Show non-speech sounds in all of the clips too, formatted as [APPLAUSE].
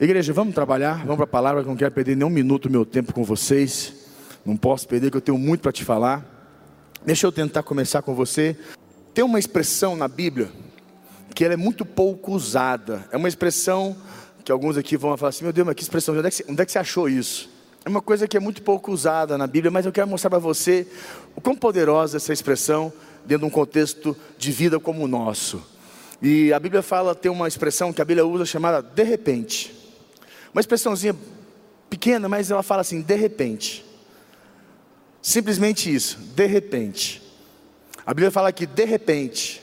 Igreja, vamos trabalhar, vamos para a palavra, que não quero perder nem um minuto do meu tempo com vocês. Não posso perder, que eu tenho muito para te falar. Deixa eu tentar começar com você. Tem uma expressão na Bíblia que ela é muito pouco usada. É uma expressão que alguns aqui vão falar assim: meu Deus, mas que expressão, onde é que, você, onde é que você achou isso? É uma coisa que é muito pouco usada na Bíblia, mas eu quero mostrar para você o quão poderosa essa expressão dentro de um contexto de vida como o nosso. E a Bíblia fala, tem uma expressão que a Bíblia usa chamada de repente. Uma expressãozinha pequena, mas ela fala assim, de repente. Simplesmente isso, de repente. A Bíblia fala que de repente,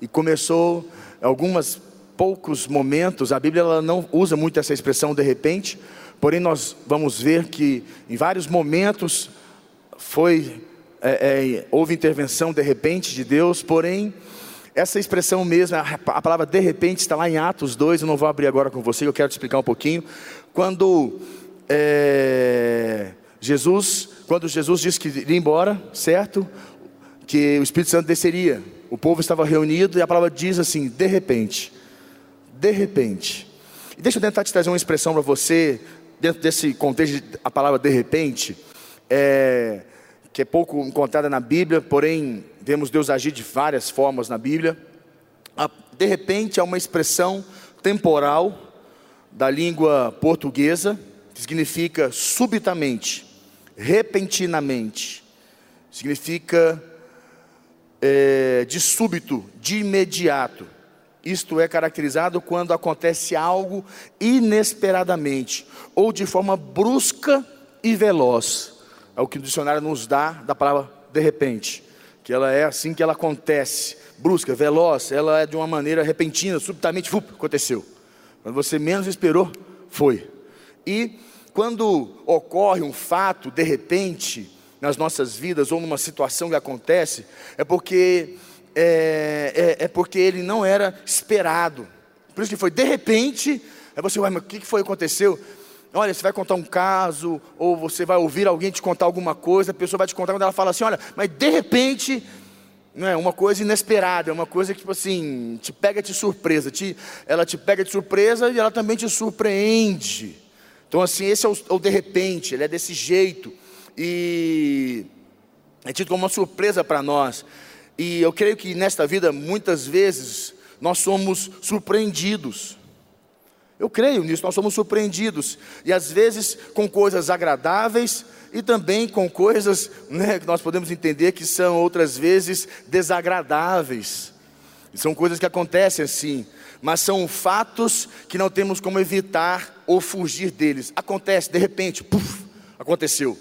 e começou alguns poucos momentos, a Bíblia ela não usa muito essa expressão de repente, porém nós vamos ver que em vários momentos foi é, é, houve intervenção de repente de Deus, porém essa expressão mesmo, a palavra de repente está lá em Atos 2, eu não vou abrir agora com você, eu quero te explicar um pouquinho. Quando é, Jesus, quando Jesus disse que iria embora, certo? Que o Espírito Santo desceria. O povo estava reunido e a palavra diz assim: de repente. De repente. E deixa eu tentar te trazer uma expressão para você, dentro desse contexto, a palavra de repente. É, que é pouco encontrada na Bíblia, porém vemos Deus agir de várias formas na Bíblia. De repente, é uma expressão temporal da língua portuguesa, que significa subitamente, repentinamente, significa é, de súbito, de imediato. Isto é caracterizado quando acontece algo inesperadamente ou de forma brusca e veloz é o que o dicionário nos dá da palavra de repente, que ela é assim que ela acontece, brusca, veloz, ela é de uma maneira repentina, subitamente, aconteceu. Quando você menos esperou, foi. E quando ocorre um fato de repente nas nossas vidas ou numa situação que acontece, é porque é, é, é porque ele não era esperado. Por isso que foi de repente. Aí você, ué, mas o que foi que aconteceu? Olha, você vai contar um caso, ou você vai ouvir alguém te contar alguma coisa, a pessoa vai te contar quando ela fala assim: olha, mas de repente, não é uma coisa inesperada, é uma coisa que, tipo assim, te pega de surpresa. Te, ela te pega de surpresa e ela também te surpreende. Então, assim, esse é o, o de repente, ele é desse jeito. E é tido como uma surpresa para nós. E eu creio que nesta vida, muitas vezes, nós somos surpreendidos. Eu creio nisso, nós somos surpreendidos, e às vezes com coisas agradáveis e também com coisas né, que nós podemos entender que são outras vezes desagradáveis. São coisas que acontecem assim, mas são fatos que não temos como evitar ou fugir deles. Acontece, de repente, puff, aconteceu.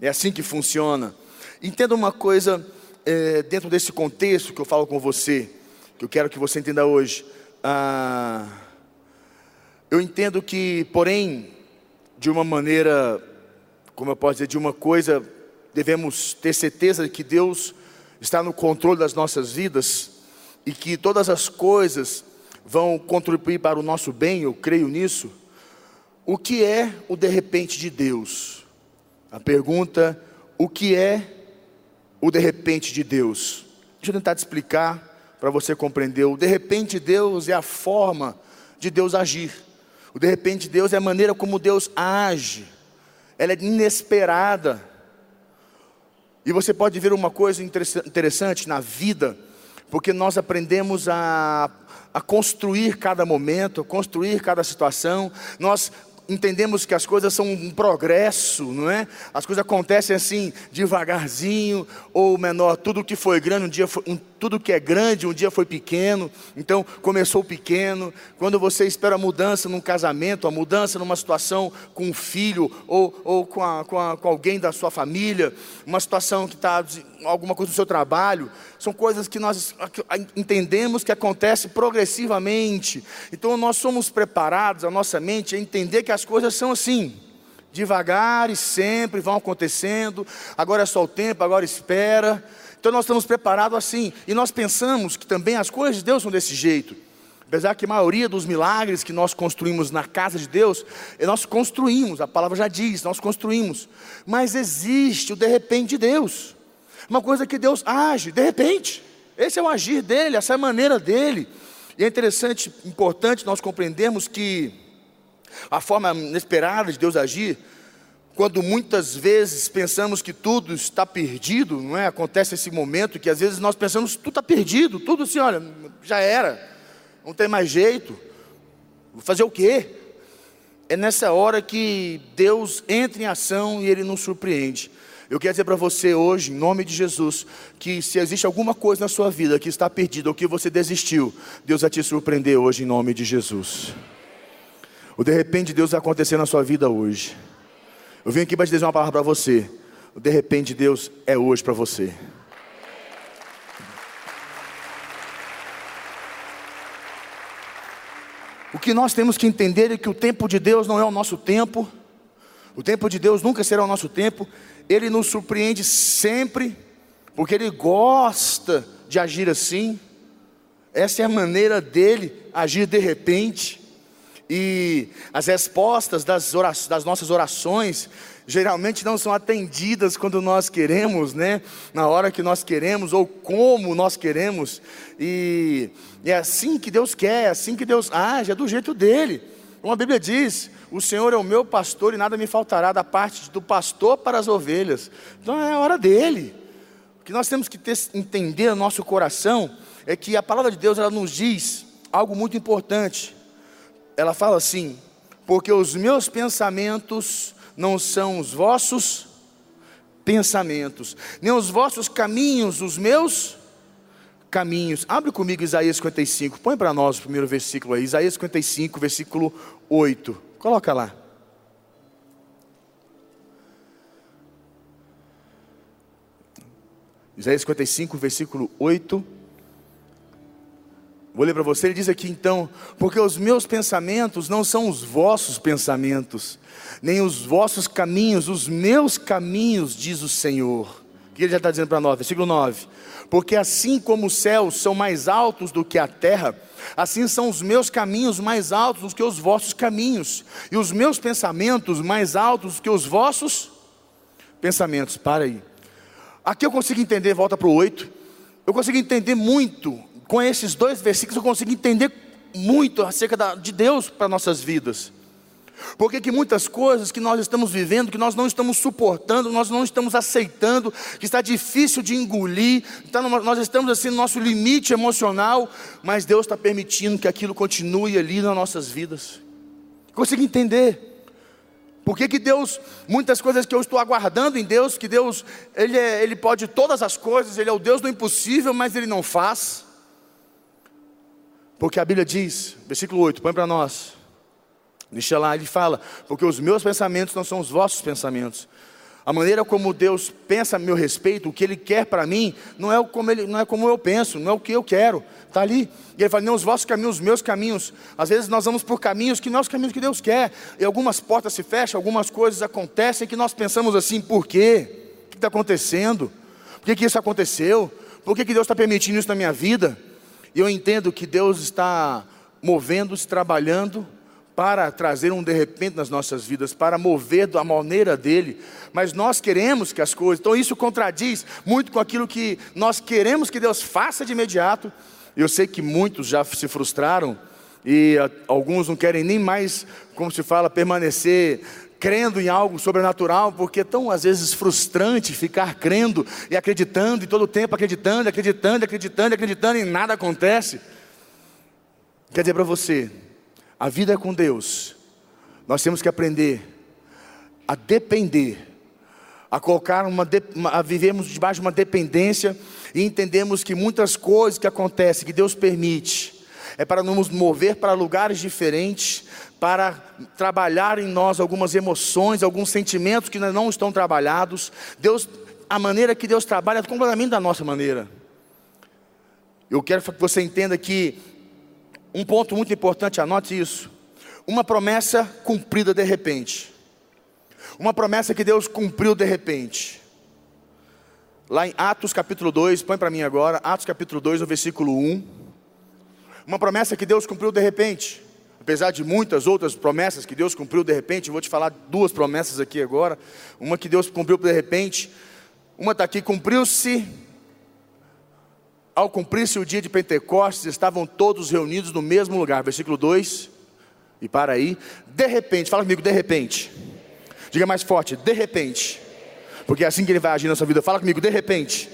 É assim que funciona. Entenda uma coisa é, dentro desse contexto que eu falo com você, que eu quero que você entenda hoje. Ah, eu entendo que, porém, de uma maneira, como eu posso dizer, de uma coisa, devemos ter certeza de que Deus está no controle das nossas vidas e que todas as coisas vão contribuir para o nosso bem, eu creio nisso. O que é o de repente de Deus? A pergunta: o que é o de repente de Deus? Deixa eu tentar te explicar para você compreender. O de repente de Deus é a forma de Deus agir. O de repente Deus é a maneira como Deus age. Ela é inesperada. E você pode ver uma coisa interessante na vida, porque nós aprendemos a, a construir cada momento, construir cada situação, nós entendemos que as coisas são um progresso, não é? As coisas acontecem assim, devagarzinho ou menor. Tudo que foi grande, um dia foi, um, tudo que é grande, um dia foi pequeno. Então, começou pequeno. Quando você espera a mudança num casamento, a mudança numa situação com um filho ou, ou com, a, com, a, com alguém da sua família, uma situação que está alguma coisa no seu trabalho, são coisas que nós entendemos que acontece progressivamente. Então nós somos preparados, a nossa mente, a entender que as coisas são assim, devagar e sempre vão acontecendo. Agora é só o tempo, agora espera. Então nós estamos preparados assim, e nós pensamos que também as coisas de Deus são desse jeito. Apesar que a maioria dos milagres que nós construímos na casa de Deus, nós construímos, a palavra já diz, nós construímos. Mas existe o de repente de Deus. Uma coisa que Deus age, de repente. Esse é o agir dele, essa é a maneira dele. E é interessante, importante nós compreendermos que A forma inesperada de Deus agir, quando muitas vezes pensamos que tudo está perdido, não é? Acontece esse momento que às vezes nós pensamos tudo está perdido, tudo assim, olha, já era, não tem mais jeito, vou fazer o quê? É nessa hora que Deus entra em ação e Ele nos surpreende. Eu quero dizer para você hoje, em nome de Jesus, que se existe alguma coisa na sua vida que está perdida ou que você desistiu, Deus vai te surpreender hoje em nome de Jesus. O de repente Deus vai acontecer na sua vida hoje. Eu vim aqui para te dizer uma palavra para você. De repente Deus é hoje para você. O que nós temos que entender é que o tempo de Deus não é o nosso tempo. O tempo de Deus nunca será o nosso tempo. Ele nos surpreende sempre, porque Ele gosta de agir assim. Essa é a maneira dele agir de repente. E as respostas das, orações, das nossas orações geralmente não são atendidas quando nós queremos, né? Na hora que nós queremos ou como nós queremos. E é assim que Deus quer, é assim que Deus age, é do jeito dele. Como a Bíblia diz, o Senhor é o meu pastor e nada me faltará da parte do pastor para as ovelhas. Então é a hora dele. O que nós temos que ter, entender no nosso coração é que a palavra de Deus ela nos diz algo muito importante. Ela fala assim: porque os meus pensamentos não são os vossos pensamentos, nem os vossos caminhos, os meus caminhos. Abre comigo Isaías 55, põe para nós o primeiro versículo aí, Isaías 55, versículo 8. Coloca lá. Isaías 55, versículo 8. Vou ler para você, ele diz aqui então: Porque os meus pensamentos não são os vossos pensamentos, nem os vossos caminhos, os meus caminhos, diz o Senhor. O que ele já está dizendo para nós? Versículo 9: Porque assim como os céus são mais altos do que a terra, assim são os meus caminhos mais altos do que os vossos caminhos, e os meus pensamentos mais altos do que os vossos pensamentos. Para aí. Aqui eu consigo entender, volta para o 8. Eu consigo entender muito com esses dois versículos eu consigo entender muito acerca da, de Deus para nossas vidas. Porque que muitas coisas que nós estamos vivendo, que nós não estamos suportando, nós não estamos aceitando, que está difícil de engolir, então nós estamos assim no nosso limite emocional, mas Deus está permitindo que aquilo continue ali nas nossas vidas. Consigo entender. Por que, que Deus, muitas coisas que eu estou aguardando em Deus, que Deus, Ele, é, ele pode todas as coisas, Ele é o Deus do impossível, mas Ele não faz. Porque a Bíblia diz, versículo 8, põe para nós. Deixa lá, ele fala: Porque os meus pensamentos não são os vossos pensamentos. A maneira como Deus pensa a meu respeito, o que Ele quer para mim, não é, como ele, não é como eu penso, não é o que eu quero. Está ali. E Ele fala: Não, os vossos caminhos, os meus caminhos. Às vezes nós vamos por caminhos que não são os caminhos que Deus quer. E algumas portas se fecham, algumas coisas acontecem que nós pensamos assim: por quê? O que está acontecendo? Por que, que isso aconteceu? Por que, que Deus está permitindo isso na minha vida? E eu entendo que Deus está movendo-se, trabalhando para trazer um de repente nas nossas vidas, para mover da maneira dele, mas nós queremos que as coisas, então isso contradiz muito com aquilo que nós queremos que Deus faça de imediato. Eu sei que muitos já se frustraram e alguns não querem nem mais, como se fala, permanecer crendo em algo sobrenatural, porque é tão às vezes frustrante ficar crendo e acreditando e todo o tempo acreditando, acreditando, acreditando, acreditando e nada acontece. Quer dizer para você, a vida é com Deus. Nós temos que aprender a depender, a colocar uma, a vivemos debaixo de uma dependência e entendemos que muitas coisas que acontecem, que Deus permite, é para nos mover para lugares diferentes, para trabalhar em nós algumas emoções, alguns sentimentos que não estão trabalhados. Deus, a maneira que Deus trabalha é completamente da nossa maneira. Eu quero que você entenda que um ponto muito importante, anote isso. Uma promessa cumprida de repente. Uma promessa que Deus cumpriu de repente. Lá em Atos capítulo 2, põe para mim agora, Atos capítulo 2, no versículo 1. Uma promessa que Deus cumpriu de repente apesar de muitas outras promessas que Deus cumpriu de repente, vou te falar duas promessas aqui agora. Uma que Deus cumpriu de repente, uma está aqui, cumpriu-se. Ao cumprir-se o dia de Pentecostes, estavam todos reunidos no mesmo lugar. Versículo 2. E para aí, de repente, fala comigo, de repente. Diga mais forte, de repente. Porque é assim que ele vai agir na sua vida. Fala comigo, de repente.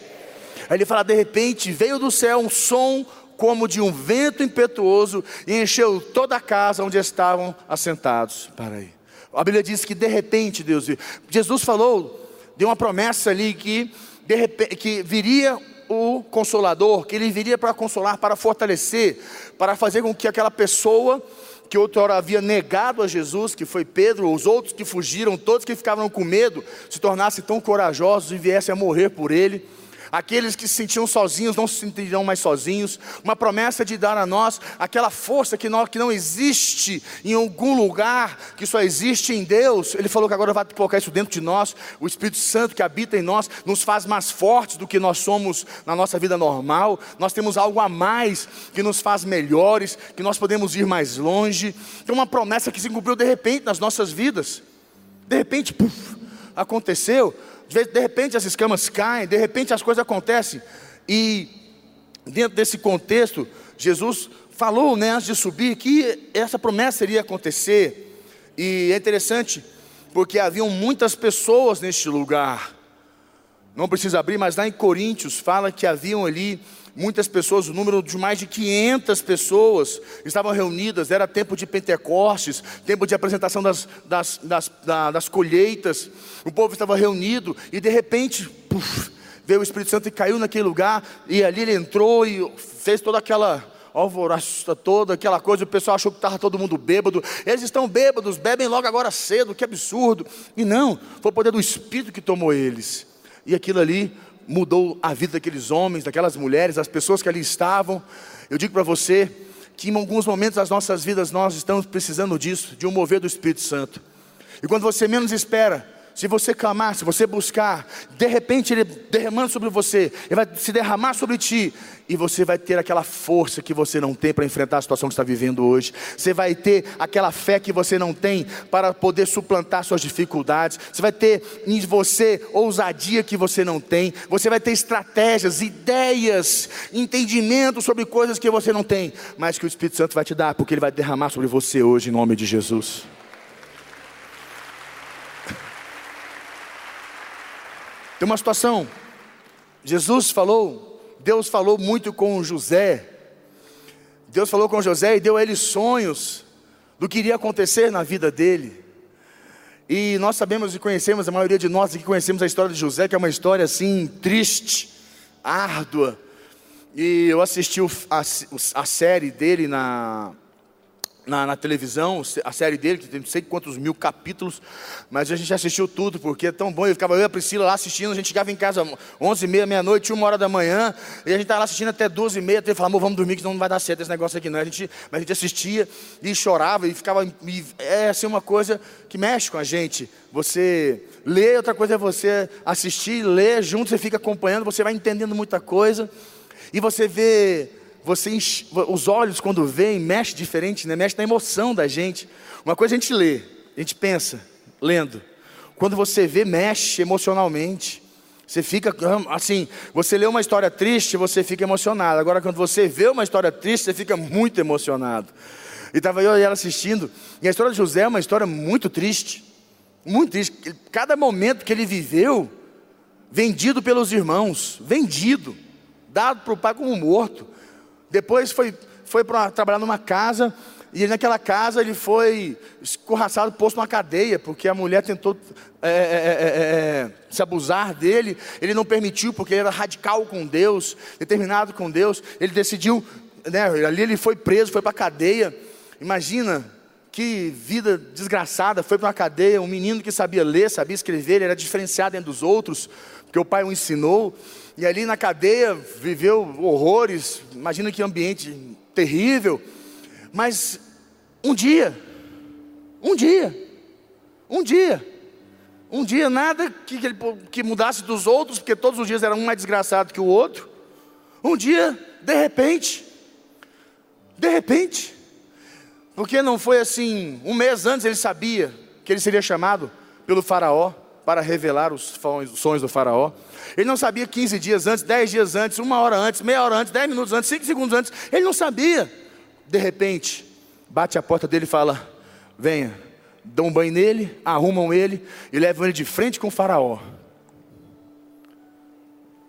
Aí ele fala, de repente, veio do céu um som como de um vento impetuoso e encheu toda a casa onde estavam assentados. Para aí. A Bíblia diz que de repente Deus viu. Jesus falou, deu uma promessa ali que, de repente, que viria o consolador, que ele viria para consolar, para fortalecer, para fazer com que aquela pessoa que outrora havia negado a Jesus, que foi Pedro, os outros que fugiram, todos que ficavam com medo, se tornassem tão corajosos e viessem a morrer por ele. Aqueles que se sentiam sozinhos não se sentirão mais sozinhos. Uma promessa de dar a nós aquela força que não, que não existe em algum lugar, que só existe em Deus. Ele falou que agora vai colocar isso dentro de nós. O Espírito Santo que habita em nós nos faz mais fortes do que nós somos na nossa vida normal. Nós temos algo a mais que nos faz melhores, que nós podemos ir mais longe. Tem uma promessa que se cumpriu de repente nas nossas vidas. De repente, puf, aconteceu de repente as escamas caem, de repente as coisas acontecem. E dentro desse contexto, Jesus falou, né, antes de subir, que essa promessa iria acontecer. E é interessante, porque haviam muitas pessoas neste lugar. Não precisa abrir, mas lá em Coríntios fala que haviam ali muitas pessoas, o número de mais de 500 pessoas estavam reunidas, era tempo de Pentecostes, tempo de apresentação das, das, das, das colheitas, o povo estava reunido e de repente, puf, veio o Espírito Santo e caiu naquele lugar, e ali ele entrou e fez toda aquela alvoroço toda, aquela coisa, o pessoal achou que estava todo mundo bêbado, eles estão bêbados, bebem logo agora cedo, que absurdo, e não, foi o poder do Espírito que tomou eles, e aquilo ali mudou a vida daqueles homens, daquelas mulheres, das pessoas que ali estavam. Eu digo para você que em alguns momentos das nossas vidas nós estamos precisando disso, de um mover do Espírito Santo. E quando você menos espera, se você clamar, se você buscar, de repente Ele derramando sobre você, Ele vai se derramar sobre ti, e você vai ter aquela força que você não tem para enfrentar a situação que está vivendo hoje. Você vai ter aquela fé que você não tem para poder suplantar suas dificuldades. Você vai ter em você ousadia que você não tem. Você vai ter estratégias, ideias, entendimento sobre coisas que você não tem, mas que o Espírito Santo vai te dar, porque Ele vai derramar sobre você hoje, em nome de Jesus. Tem uma situação. Jesus falou, Deus falou muito com José. Deus falou com José e deu a ele sonhos do que iria acontecer na vida dele. E nós sabemos e conhecemos, a maioria de nós aqui conhecemos a história de José, que é uma história assim triste, árdua. E eu assisti a, a série dele na, na, na, televisão, a série dele, que tem não sei quantos mil capítulos, mas a gente assistiu tudo, porque é tão bom, eu ficava eu e a Priscila lá assistindo, a gente chegava em casa 11 e meia, meia-noite, uma hora da manhã, e a gente estava lá assistindo até 12 e meia, até falava, vamos dormir, que não vai dar certo esse negócio aqui não, a gente, mas a gente assistia e chorava, e ficava, e é assim uma coisa que mexe com a gente, você lê, outra coisa é você assistir, ler junto, você fica acompanhando, você vai entendendo muita coisa, e você vê você enche, os olhos quando veem mexe diferente, né? mexe na emoção da gente. Uma coisa a gente lê, a gente pensa, lendo. Quando você vê, mexe emocionalmente. Você fica assim, você lê uma história triste, você fica emocionado. Agora, quando você vê uma história triste, você fica muito emocionado. E estava eu e ela assistindo, e a história de José é uma história muito triste. Muito triste. Cada momento que ele viveu, vendido pelos irmãos, vendido, dado para o pai como morto. Depois foi, foi para trabalhar numa casa, e naquela casa ele foi escorraçado, posto numa cadeia, porque a mulher tentou é é, é, é, é, se abusar dele, ele não permitiu, porque ele era radical com Deus, determinado com Deus, ele decidiu, né, ali ele foi preso, foi para a cadeia. Imagina que vida desgraçada, foi para uma cadeia, um menino que sabia ler, sabia escrever, ele era diferenciado entre dos outros, porque o pai o ensinou. E ali na cadeia viveu horrores, imagina que ambiente terrível. Mas um dia, um dia, um dia, um dia nada que, que, ele, que mudasse dos outros, porque todos os dias era um mais desgraçado que o outro. Um dia, de repente, de repente, porque não foi assim, um mês antes ele sabia que ele seria chamado pelo faraó para revelar os sonhos do faraó. Ele não sabia 15 dias antes, 10 dias antes, uma hora antes, meia hora antes, 10 minutos antes, 5 segundos antes. Ele não sabia. De repente, bate a porta dele e fala: venha. Dão um banho nele, arrumam ele e levam ele de frente com o Faraó.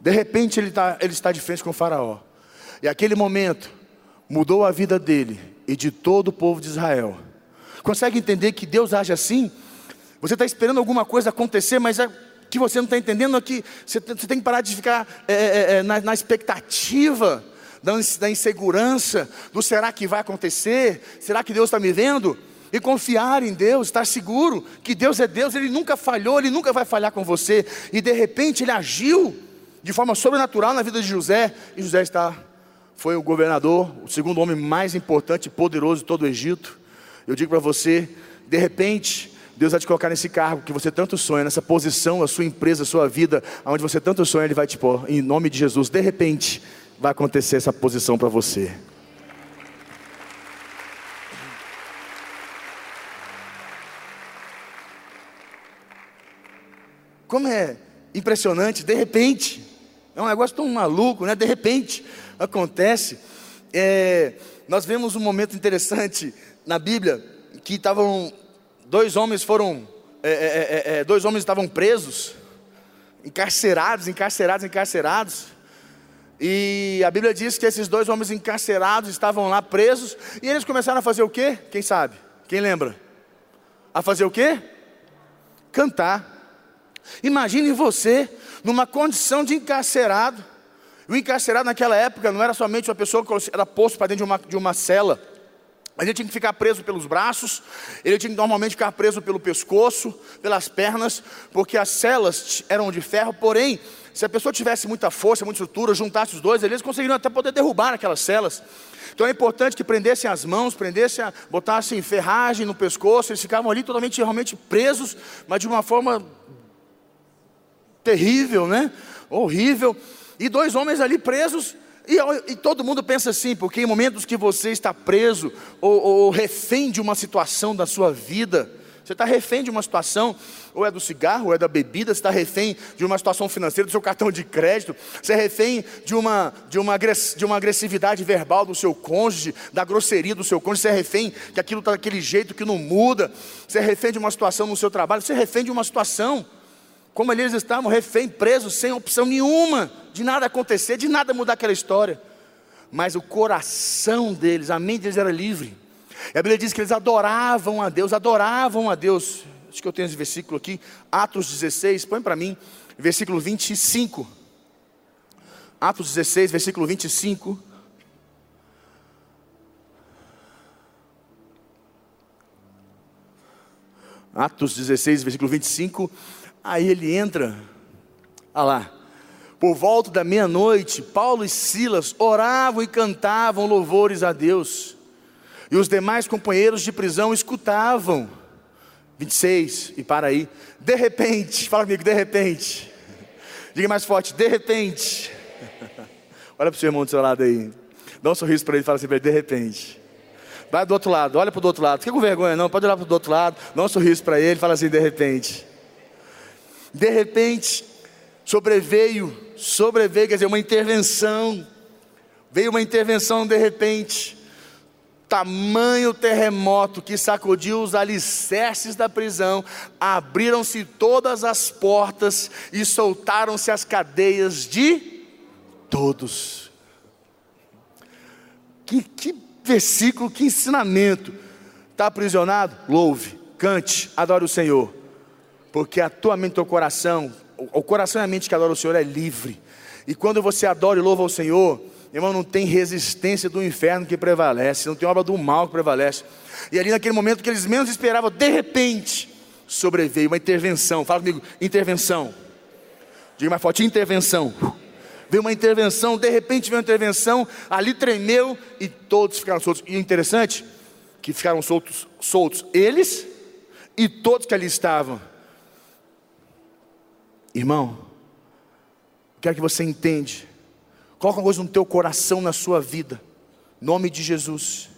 De repente ele, tá, ele está de frente com o Faraó. E aquele momento mudou a vida dele e de todo o povo de Israel. Consegue entender que Deus age assim? Você está esperando alguma coisa acontecer, mas é que você não está entendendo é que você, tem que parar de ficar é, é, é na, na, expectativa, da insegurança, do será que vai acontecer? Será que Deus está me vendo? E confiar em Deus, estar seguro que Deus é Deus, Ele nunca falhou, Ele nunca vai falhar com você. E de repente Ele agiu de forma sobrenatural na vida de José, e José está, foi o governador, o segundo homem mais importante e poderoso de todo o Egito. Eu digo para você, de repente, Deus vai te colocar nesse cargo que você tanto sonha, nessa posição, a sua empresa, a sua vida, onde você tanto sonha, Ele vai te pôr, em nome de Jesus. De repente, vai acontecer essa posição para você. Como é impressionante, de repente, é um negócio tão maluco, né? De repente acontece. É, nós vemos um momento interessante na Bíblia que estavam dois homens foram é é, é, é, dois homens estavam presos, encarcerados, encarcerados, encarcerados. E a Bíblia diz que esses dois homens encarcerados estavam lá presos e eles começaram a fazer o quê? Quem sabe? Quem lembra? A fazer o quê? Cantar. Imagine você numa condição de encarcerado. O encarcerado naquela época não era somente uma pessoa que era posto para dentro de uma, de uma cela. Mas ele tinha que ficar preso pelos braços, ele tinha que normalmente ficar preso pelo pescoço, pelas pernas, porque as celas eram de ferro, porém, se a pessoa tivesse muita força, muita estrutura, juntasse os dois, eles conseguiriam até poder derrubar aquelas celas. Então é importante que prendessem as mãos, prendessem, botassem ferragem no pescoço, eles ficavam ali totalmente realmente presos, mas de uma forma terrível, né? Horrível. E dois homens ali presos, e, e, todo mundo pensa assim, porque em momentos que você está preso ou, ou refém de uma situação da sua vida, você está refém de uma situação, ou é do cigarro, ou é da bebida, você está refém de uma situação financeira, do seu cartão de crédito, você é refém de uma, de uma, de uma agressividade verbal do seu cônjuge, da grosseria do seu cônjuge, você é refém que aquilo está daquele jeito que não muda, você é refém de uma situação no seu trabalho, você é refém de uma situação como eles estavam refém, presos, sem opção nenhuma de nada acontecer, de nada mudar aquela história. Mas o coração deles, a mente deles era livre. E a Bíblia diz que eles adoravam a Deus, adoravam a Deus. Acho que eu tenho esse versículo aqui, Atos 16, põe para mim, versículo 25. Atos 16, versículo 25. Atos 16, versículo 25. Aí ele entra, olha lá, por volta da meia-noite, Paulo e Silas oravam e cantavam louvores a Deus, e os demais companheiros de prisão escutavam. 26, e para aí, de repente, [LAUGHS] fala comigo, de repente, diga mais forte, de repente, [LAUGHS] olha para o seu irmão do seu lado aí, dá um sorriso para ele e fala assim, de repente. Vai do outro lado, olha para o outro lado, fica com vergonha não, pode olhar para o outro lado, dá um sorriso para ele e fala assim, de repente. De repente, sobreveio, sobreveio, quer dizer, uma intervenção. Veio uma intervenção de repente. Tamanho terremoto que sacudiu os alicerces da prisão, abriram-se todas as portas e soltaram-se as cadeias de todos. Que, que versículo, que ensinamento. Está aprisionado? Louve, cante, adore o Senhor porque a tua mente, teu coração, o coração e a mente que adora o Senhor é livre. E quando você adora e louva o Senhor, irmão, não tem resistência do inferno que prevalece, não tem obra do mal que prevalece. E ali naquele momento que eles menos esperavam, de repente, sobreveio uma intervenção. Fala comigo, intervenção. Diga mais forte, intervenção. Veio uma intervenção, de repente veio uma intervenção, ali tremeu e todos ficaram soltos. E interessante, que ficaram soltos, soltos eles e todos que ali estavam. Irmão, quero que você entende. Coloca uma coisa no teu coração, na sua vida. Nome de Jesus.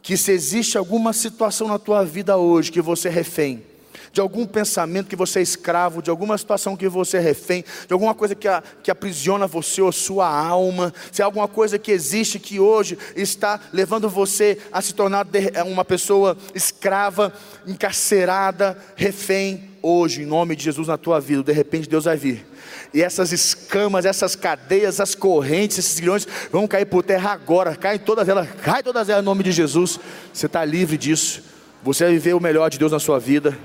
Que se existe alguma situação na tua vida hoje que você é refém, de algum pensamento que você é escravo, de alguma situação que você é refém, de alguma coisa que, a, que aprisiona você ou sua alma, se é alguma coisa que existe que hoje está levando você a se tornar uma pessoa escrava, encarcerada, refém, hoje, em nome de Jesus na tua vida, de repente Deus vai vir. E essas escamas, essas cadeias, as correntes, esses grilhões vão cair por terra agora. Cai todas elas, cai todas elas em nome de Jesus. Você está livre disso. Você vai viver o melhor de Deus na sua vida.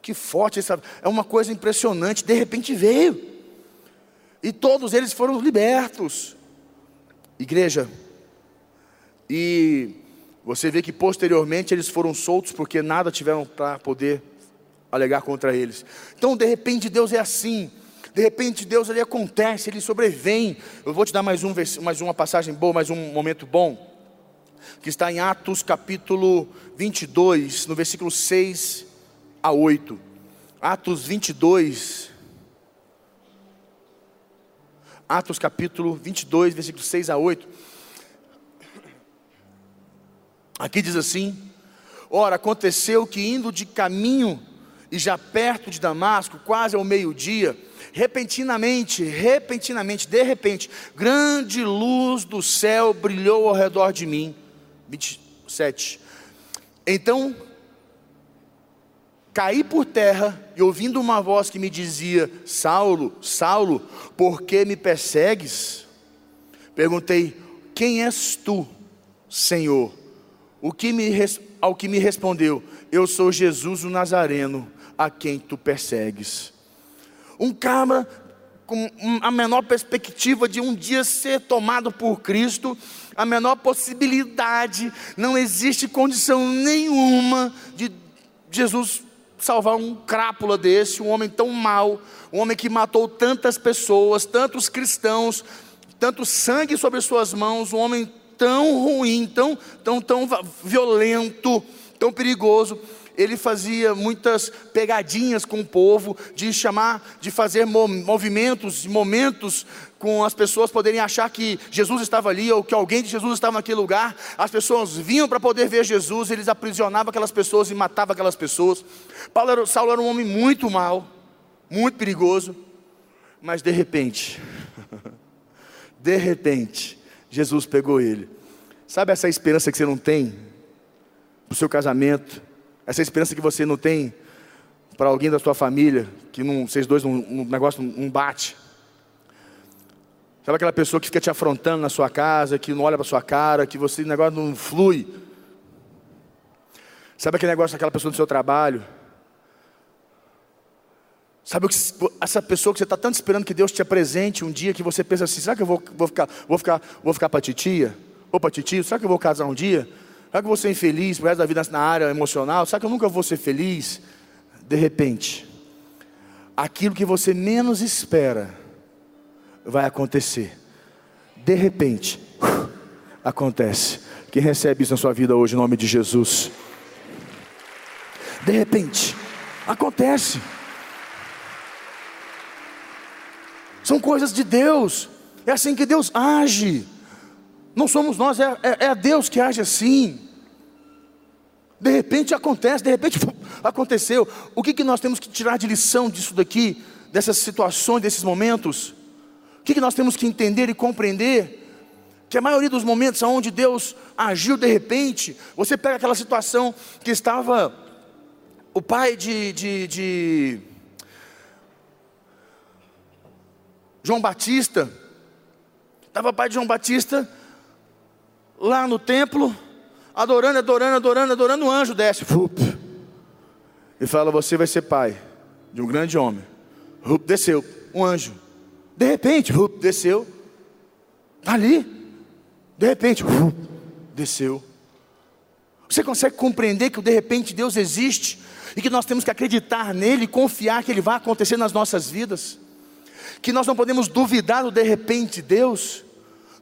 Que forte, essa, é uma coisa impressionante. De repente veio, e todos eles foram libertos. Igreja, e você vê que posteriormente eles foram soltos porque nada tiveram para poder alegar contra eles. Então, de repente, Deus é assim. De repente, Deus ali acontece, ele sobrevém. Eu vou te dar mais, um, mais uma passagem boa, mais um momento bom. Que está em Atos capítulo 22, no versículo 6 a 8. Atos 22. Atos capítulo 22, versículo 6 a 8. Aqui diz assim: Ora, aconteceu que indo de caminho e já perto de Damasco, quase ao meio-dia, repentinamente, repentinamente, de repente, grande luz do céu brilhou ao redor de mim. 27. Então caí por terra e ouvindo uma voz que me dizia: Saulo, Saulo, por que me persegues? Perguntei: Quem és tu, Senhor? O que me, ao que me respondeu: Eu sou Jesus o Nazareno, a quem tu persegues. Um cabra com a menor perspectiva de um dia ser tomado por Cristo, a menor possibilidade, não existe condição nenhuma de Jesus salvar um crápula desse, um homem tão mau, um homem que matou tantas pessoas, tantos cristãos, tanto sangue sobre suas mãos, um homem tão ruim, tão, tão, tão violento, tão perigoso. Ele fazia muitas pegadinhas com o povo, de chamar, de fazer movimentos, momentos com as pessoas poderem achar que Jesus estava ali ou que alguém de Jesus estava naquele lugar. As pessoas vinham para poder ver Jesus, eles aprisionavam aquelas pessoas e matavam aquelas pessoas. Paulo era, Saulo era um homem muito mau, muito perigoso, mas de repente, [LAUGHS] de repente, Jesus pegou ele. Sabe essa esperança que você não tem para o seu casamento? Essa esperança que você não tem para alguém da sua família, que não, vocês dois, um, um negócio não bate. Sabe aquela pessoa que fica te afrontando na sua casa, que não olha para sua cara, que você o negócio não flui. Sabe aquele negócio daquela pessoa do seu trabalho? Sabe essa pessoa que você está tanto esperando que Deus te apresente um dia que você pensa assim, será que eu vou, vou ficar, vou ficar, vou ficar para titia? Ou para titio? Será que eu vou casar um dia? Será que eu vou ser infeliz por resto da vida na área emocional? Será que eu nunca vou ser feliz? De repente, aquilo que você menos espera vai acontecer. De repente, [LAUGHS] acontece. Quem recebe isso na sua vida hoje, em nome de Jesus? De repente, acontece. São coisas de Deus. É assim que Deus age. Não somos nós, é, é, é Deus que age assim. De repente acontece, de repente [LAUGHS] aconteceu. O que, que nós temos que tirar de lição disso daqui, dessas situações, desses momentos? O que, nós temos que entender e compreender? Que a maioria dos momentos onde Deus agiu de repente, você pega aquela situação que estava o pai de, de, de João Batista, estava o pai de João Batista lá no templo, adorando, adorando, adorando, adorando, um anjo desce, e fala: Você vai ser pai de um grande homem. Desceu, um anjo. De repente, desceu. Está ali. De repente, desceu. Você consegue compreender que de repente Deus existe e que nós temos que acreditar nele confiar que ele vai acontecer nas nossas vidas? Que nós não podemos duvidar do de repente Deus,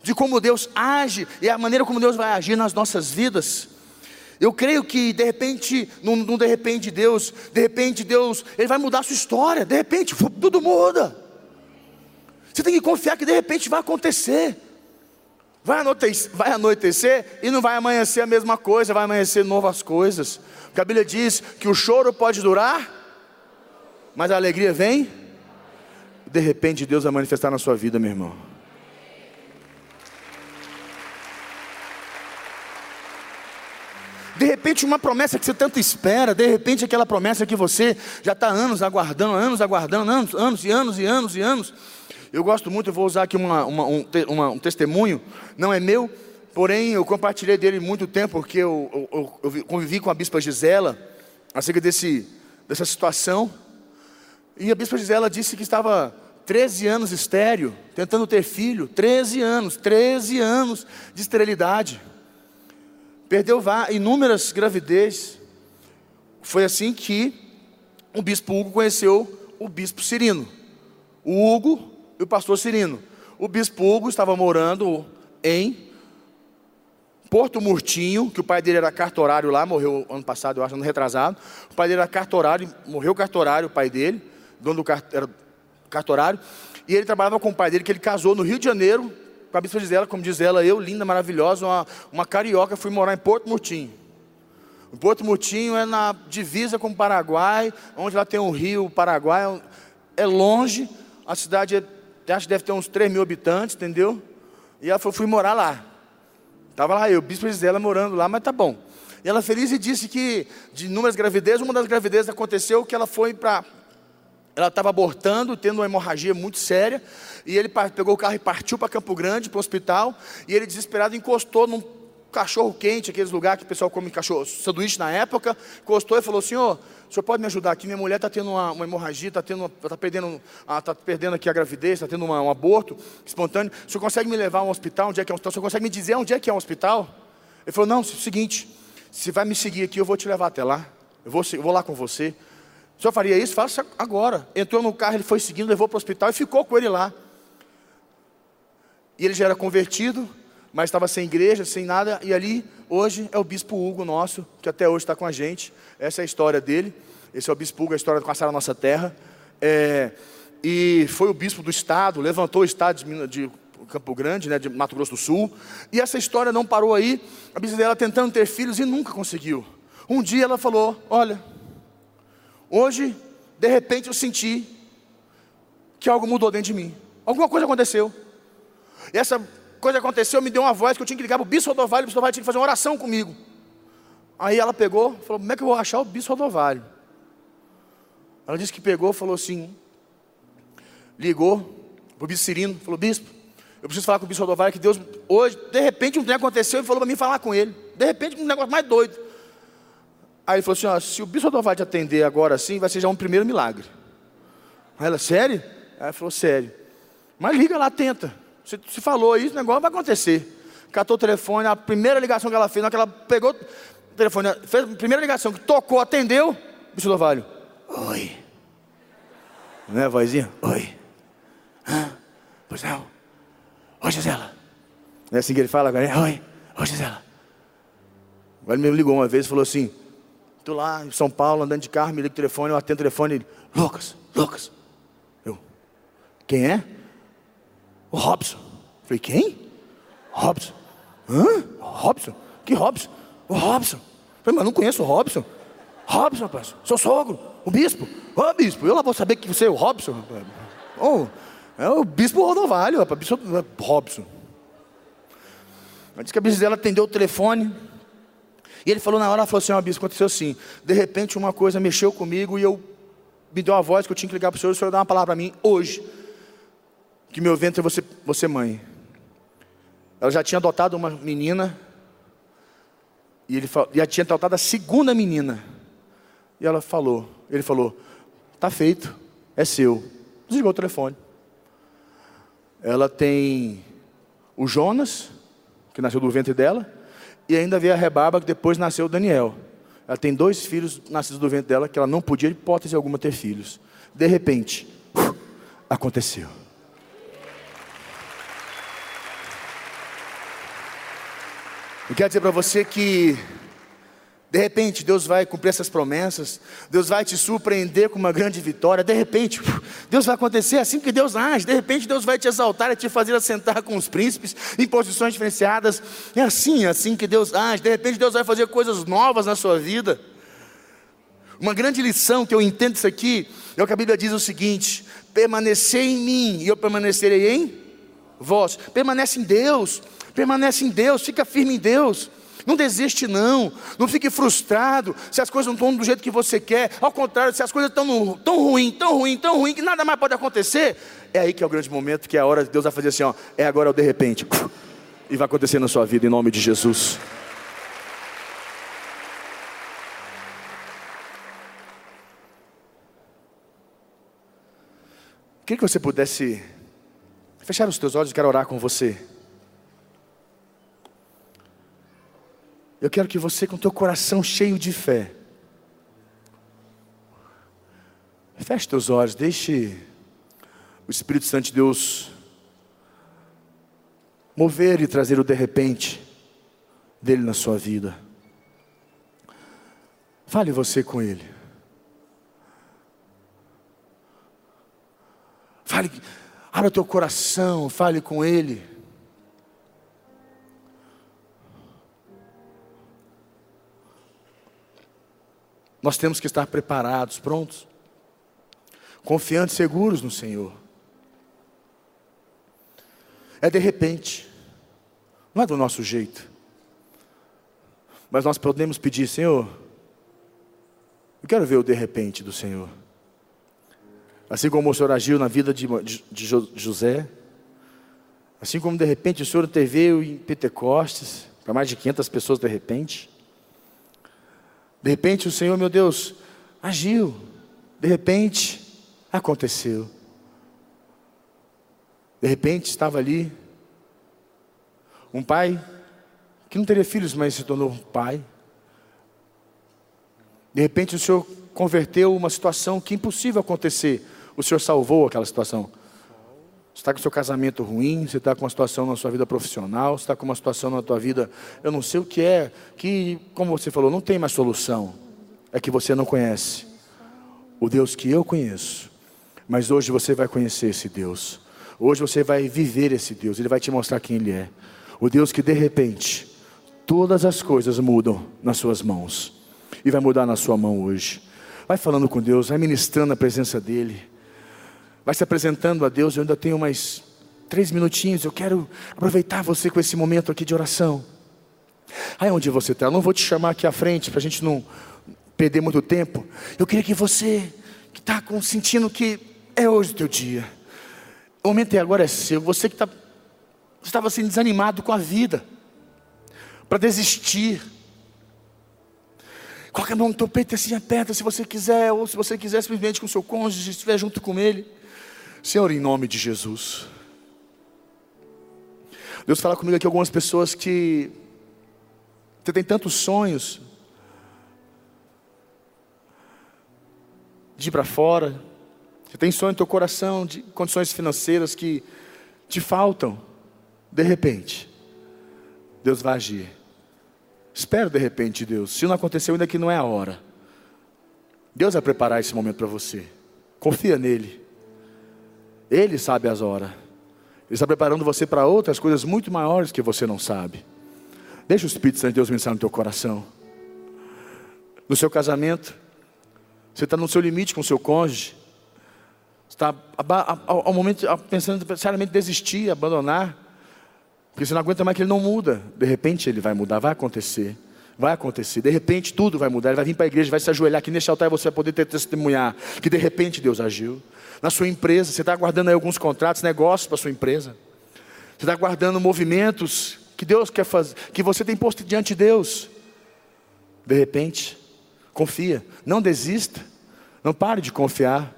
de como Deus age e a maneira como Deus vai agir nas nossas vidas. Eu creio que de repente, no de repente Deus, de repente Deus, Ele vai mudar a sua história, de repente tudo muda. Você tem que confiar que de repente vai acontecer. Vai anoitecer, vai anoitecer e não vai amanhecer a mesma coisa, vai amanhecer novas coisas. Porque a Bíblia diz que o choro pode durar, mas a alegria vem. De repente Deus vai manifestar na sua vida, meu irmão. De repente, uma promessa que você tanto espera, de repente, aquela promessa que você já está anos aguardando, anos aguardando, anos, anos e anos e anos e anos. Eu gosto muito, eu vou usar aqui uma, uma, um, uma, um, testemunho, não é meu, porém eu compartilhei dele muito tempo, porque eu, eu, eu convivi com a bispa Gisela acerca desse, dessa situação. E a bispa Gisela disse que estava 13 anos estéreo, tentando ter filho, 13 anos, 13 anos de esterilidade. Perdeu inúmeras gravidez. Foi assim que o bispo Hugo conheceu o bispo Cirino. O Hugo e o pastor Cirino. O bispo Hugo estava morando em Porto Murtinho, que o pai dele era cartorário lá, morreu ano passado, eu acho, ano retrasado. O pai dele era cartorário, morreu cartorário, o pai dele, dono do cart, era cartorário. E ele trabalhava com o pai dele, que ele casou no Rio de Janeiro, com a bispa Gisela, como diz ela, eu, linda, maravilhosa, uma, uma carioca, fui morar em Porto Murtinho. O Porto Murtinho é na divisa com o Paraguai, onde lá tem um rio, o Paraguai é longe, a cidade é, acho que deve ter uns 3 mil habitantes, entendeu? E ela falou, fui morar lá. Estava lá eu, bispo Gisela morando lá, mas tá bom. E ela feliz e disse que de inúmeras gravidezes, uma das gravidezes aconteceu que ela foi para ela estava abortando, tendo uma hemorragia muito séria, e ele pegou o carro e partiu para Campo Grande, para o hospital, e ele desesperado encostou num cachorro quente, aqueles lugares que o pessoal come cachorro, sanduíche na época, encostou e falou, senhor, o senhor pode me ajudar aqui? Minha mulher está tendo uma, uma, hemorragia, está tá perdendo, tá perdendo aqui a gravidez, está tendo uma, um aborto espontâneo. O senhor consegue me levar a um hospital? Onde é que é um hospital? O senhor consegue me dizer onde é que é um hospital? Ele falou, não, é o seguinte, se vai me seguir aqui, eu vou te levar até lá. Eu vou, eu vou lá com você. O senhor faria isso? Faça agora. Entrou no carro, ele foi seguindo, levou para o hospital e ficou com ele lá. E ele já era convertido, mas estava sem igreja, sem nada. E ali, hoje, é o bispo Hugo nosso, que até hoje está com a gente. Essa é a história dele. Esse é o bispo Hugo, a história de passar a nossa terra. É, e foi o bispo do estado, levantou o estado de, de Campo Grande, né, de Mato Grosso do Sul. E essa história não parou aí. A bispa dela tentando ter filhos e nunca conseguiu. Um dia ela falou: Olha, Hoje, de repente, eu senti que algo mudou dentro de mim. Alguma coisa aconteceu. E essa coisa aconteceu, me deu uma voz que eu tinha que ligar para o Bispo Rodovalho, o Bispo Rodovalho tinha que fazer uma oração comigo. Aí ela pegou, falou, como é que eu vou achar o Bispo Rodovalho? Ela disse que pegou, falou assim, ligou para o Bispo Cirino, falou, Bispo, eu preciso falar com o Bispo Rodovalho, que Deus, hoje, de repente um trem aconteceu e falou para mim falar com ele. De repente um negócio mais doido. Aí ele falou assim: ó, se o bispo vai te atender agora assim, vai ser já um primeiro milagre. Aí ela, sério? Aí ela falou, sério. Mas liga lá, tenta. Se, se falou isso, o negócio vai acontecer. Catou o telefone, a primeira ligação que ela fez, na que ela pegou o telefone, fez a primeira ligação que tocou, atendeu, bicho do Orvalho. Oi. Não é a vozinha? Oi. Hã? Pois não. Oi, Gisela. Não é assim que ele fala agora? Oi. Oi, Gisela. Ele me ligou uma vez e falou assim: Estou lá em São Paulo, andando de carro, me liga o telefone, eu atendo o telefone, ele, Lucas, Lucas. Eu, quem é? O Robson. falei, quem? Robson. Hã? Robson? Que Robson? O Robson. falei, mas não conheço o Robson. Robson, rapaz, seu sogro, o bispo. Ô, oh, bispo, eu lá vou saber que você é o Robson. Oh, é o bispo Rodovalho, rapaz, bispo Robson. Ela disse que a bispo dela atendeu o telefone, e ele falou na hora, falou assim, ó, bispo, aconteceu assim, de repente uma coisa mexeu comigo e eu me deu uma voz que eu tinha que ligar para o senhor, o senhor dá uma palavra para mim hoje, que meu ventre é você, você mãe. Ela já tinha adotado uma menina, e ele já tinha adotado a segunda menina. E ela falou, ele falou, tá feito, é seu. Desligou o telefone. Ela tem o Jonas, que nasceu do ventre dela, e ainda veio a rebarba que depois nasceu o Daniel. Ela tem dois filhos nascidos do ventre dela que ela não podia, de hipótese alguma, ter filhos. De repente, [LAUGHS] aconteceu. Eu quero dizer para você que De repente, Deus vai cumprir essas promessas, Deus vai te surpreender com uma grande vitória. De repente, Deus vai acontecer assim que Deus age. De repente, Deus vai te exaltar e te fazer assentar com os príncipes em posições diferenciadas. É assim, é assim que Deus age. De repente, Deus vai fazer coisas novas na sua vida. Uma grande lição que eu entendo isso aqui é o que a Bíblia diz o seguinte: permanecer em mim e eu permanecerei em vós. Permanece em Deus, permanece em Deus, fica firme em Deus. Não desiste, não. Não fique frustrado se as coisas não estão do jeito que você quer. Ao contrário, se as coisas estão tão ruim, tão ruim, tão ruim, que nada mais pode acontecer. É aí que é o grande momento, que é a hora de Deus vai fazer assim: ó, é agora ou de repente. E vai acontecer na sua vida, em nome de Jesus. Queria que você pudesse fechar os teus olhos, eu quero orar com você. Eu quero que você, com teu coração cheio de fé, feche teus olhos, deixe o Espírito Santo de Deus mover e trazer o de repente dele na sua vida. Fale você com ele. Fale, abra teu coração, fale com ele. Nós temos que estar preparados, prontos, confiantes, seguros no Senhor. É de repente, não é do nosso jeito, mas nós podemos pedir, Senhor, eu quero ver o de repente do Senhor. Assim como o Senhor agiu na vida de, de, de José, assim como de repente o Senhor interveio em Pentecostes, para mais de 500 pessoas de repente, de repente o Senhor, meu Deus, agiu. De repente aconteceu. De repente estava ali um pai que não teria filhos, mas se tornou pai. De repente o Senhor converteu uma situação que impossível acontecer. O Senhor salvou aquela situação. Você está com seu casamento ruim, você está com uma situação na sua vida profissional, você está com uma situação na tua vida, eu não sei o que é, que, como você falou, não tem mais solução. É que você não conhece o Deus que eu conheço. Mas hoje você vai conhecer esse Deus. Hoje você vai viver esse Deus. Ele vai te mostrar quem Ele é. O Deus que de repente todas as coisas mudam nas suas mãos. E vai mudar na sua mão hoje. Vai falando com Deus, vai ministrando a presença dEle vai se apresentando a Deus. Eu ainda tenho mais três minutinhos. Eu quero aproveitar você com esse momento aqui de oração. Aí onde você está? Eu não vou te chamar aqui à frente para a gente não perder muito tempo. Eu queria que você que está sentindo que é hoje o teu dia. O momento é agora é seu. Você que tá, estava assim desanimado com a vida, para desistir. Coloca a mão no teu peito assim, aperta se você quiser, ou se você quiser simplesmente com o seu cônjuge, estiver junto com ele. Senhor, em nome de Jesus. Deus fala comigo aqui algumas pessoas que você tem tantos sonhos de ir para fora, você tem sonho no teu coração de condições financeiras que te faltam, de repente, Deus vai agir. Espero de repente, Deus. Se não aconteceu ainda que não é a hora. Deus vai preparar esse momento para você. Confia nele. Ele sabe as horas. Ele está preparando você para outras coisas muito maiores que você não sabe. Deixa o Espírito Santo de Deus pensar no teu coração. No seu casamento, você está no seu limite com o seu cônjuge. Está ao momento pensando seriamente desistir, abandonar. Porque você não aguenta mais que ele não muda. De repente ele vai mudar, vai acontecer. Vai acontecer. De repente tudo vai mudar. Ele vai vir para a igreja, vai se ajoelhar aqui neste altar e você vai poder testemunhar que de repente Deus agiu na sua empresa. Você está guardando aí alguns contratos, negócios para sua empresa. Você está guardando movimentos que Deus quer fazer, que você tem posto diante de Deus. De repente, confia, não desista, não pare de confiar.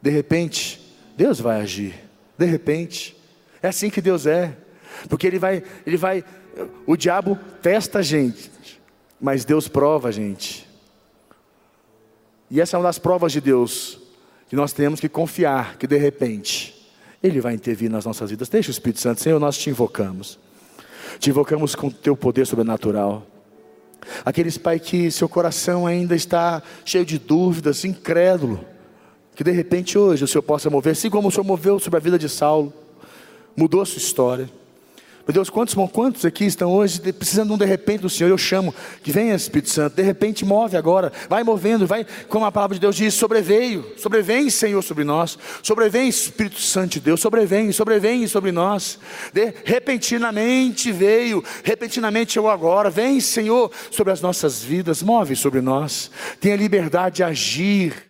De repente, Deus vai agir. De repente, é assim que Deus é, porque Ele vai, Ele vai, o diabo testa a gente, mas Deus prova a gente. E essa é uma das provas de Deus que nós temos que confiar que de repente Ele vai intervir nas nossas vidas. Deixa o Espírito Santo, Senhor, nós te invocamos. Te invocamos com teu poder sobrenatural. Aqueles, Pai, que seu coração ainda está cheio de dúvidas, incrédulo. Que de repente hoje o Senhor possa mover, assim como o Senhor moveu sobre a vida de Saulo, mudou a sua história. Meu Deus, quantos, quantos aqui estão hoje precisando de um de repente do Senhor? Eu chamo, que venha Espírito Santo, de repente move agora, vai movendo, vai, como a palavra de Deus diz, sobreveio, sobrevém Senhor sobre nós, sobrevém Espírito Santo de Deus, sobrevém, sobrevém sobre nós, de, repentinamente veio, repentinamente chegou agora, vem Senhor sobre as nossas vidas, move sobre nós, tenha liberdade de agir,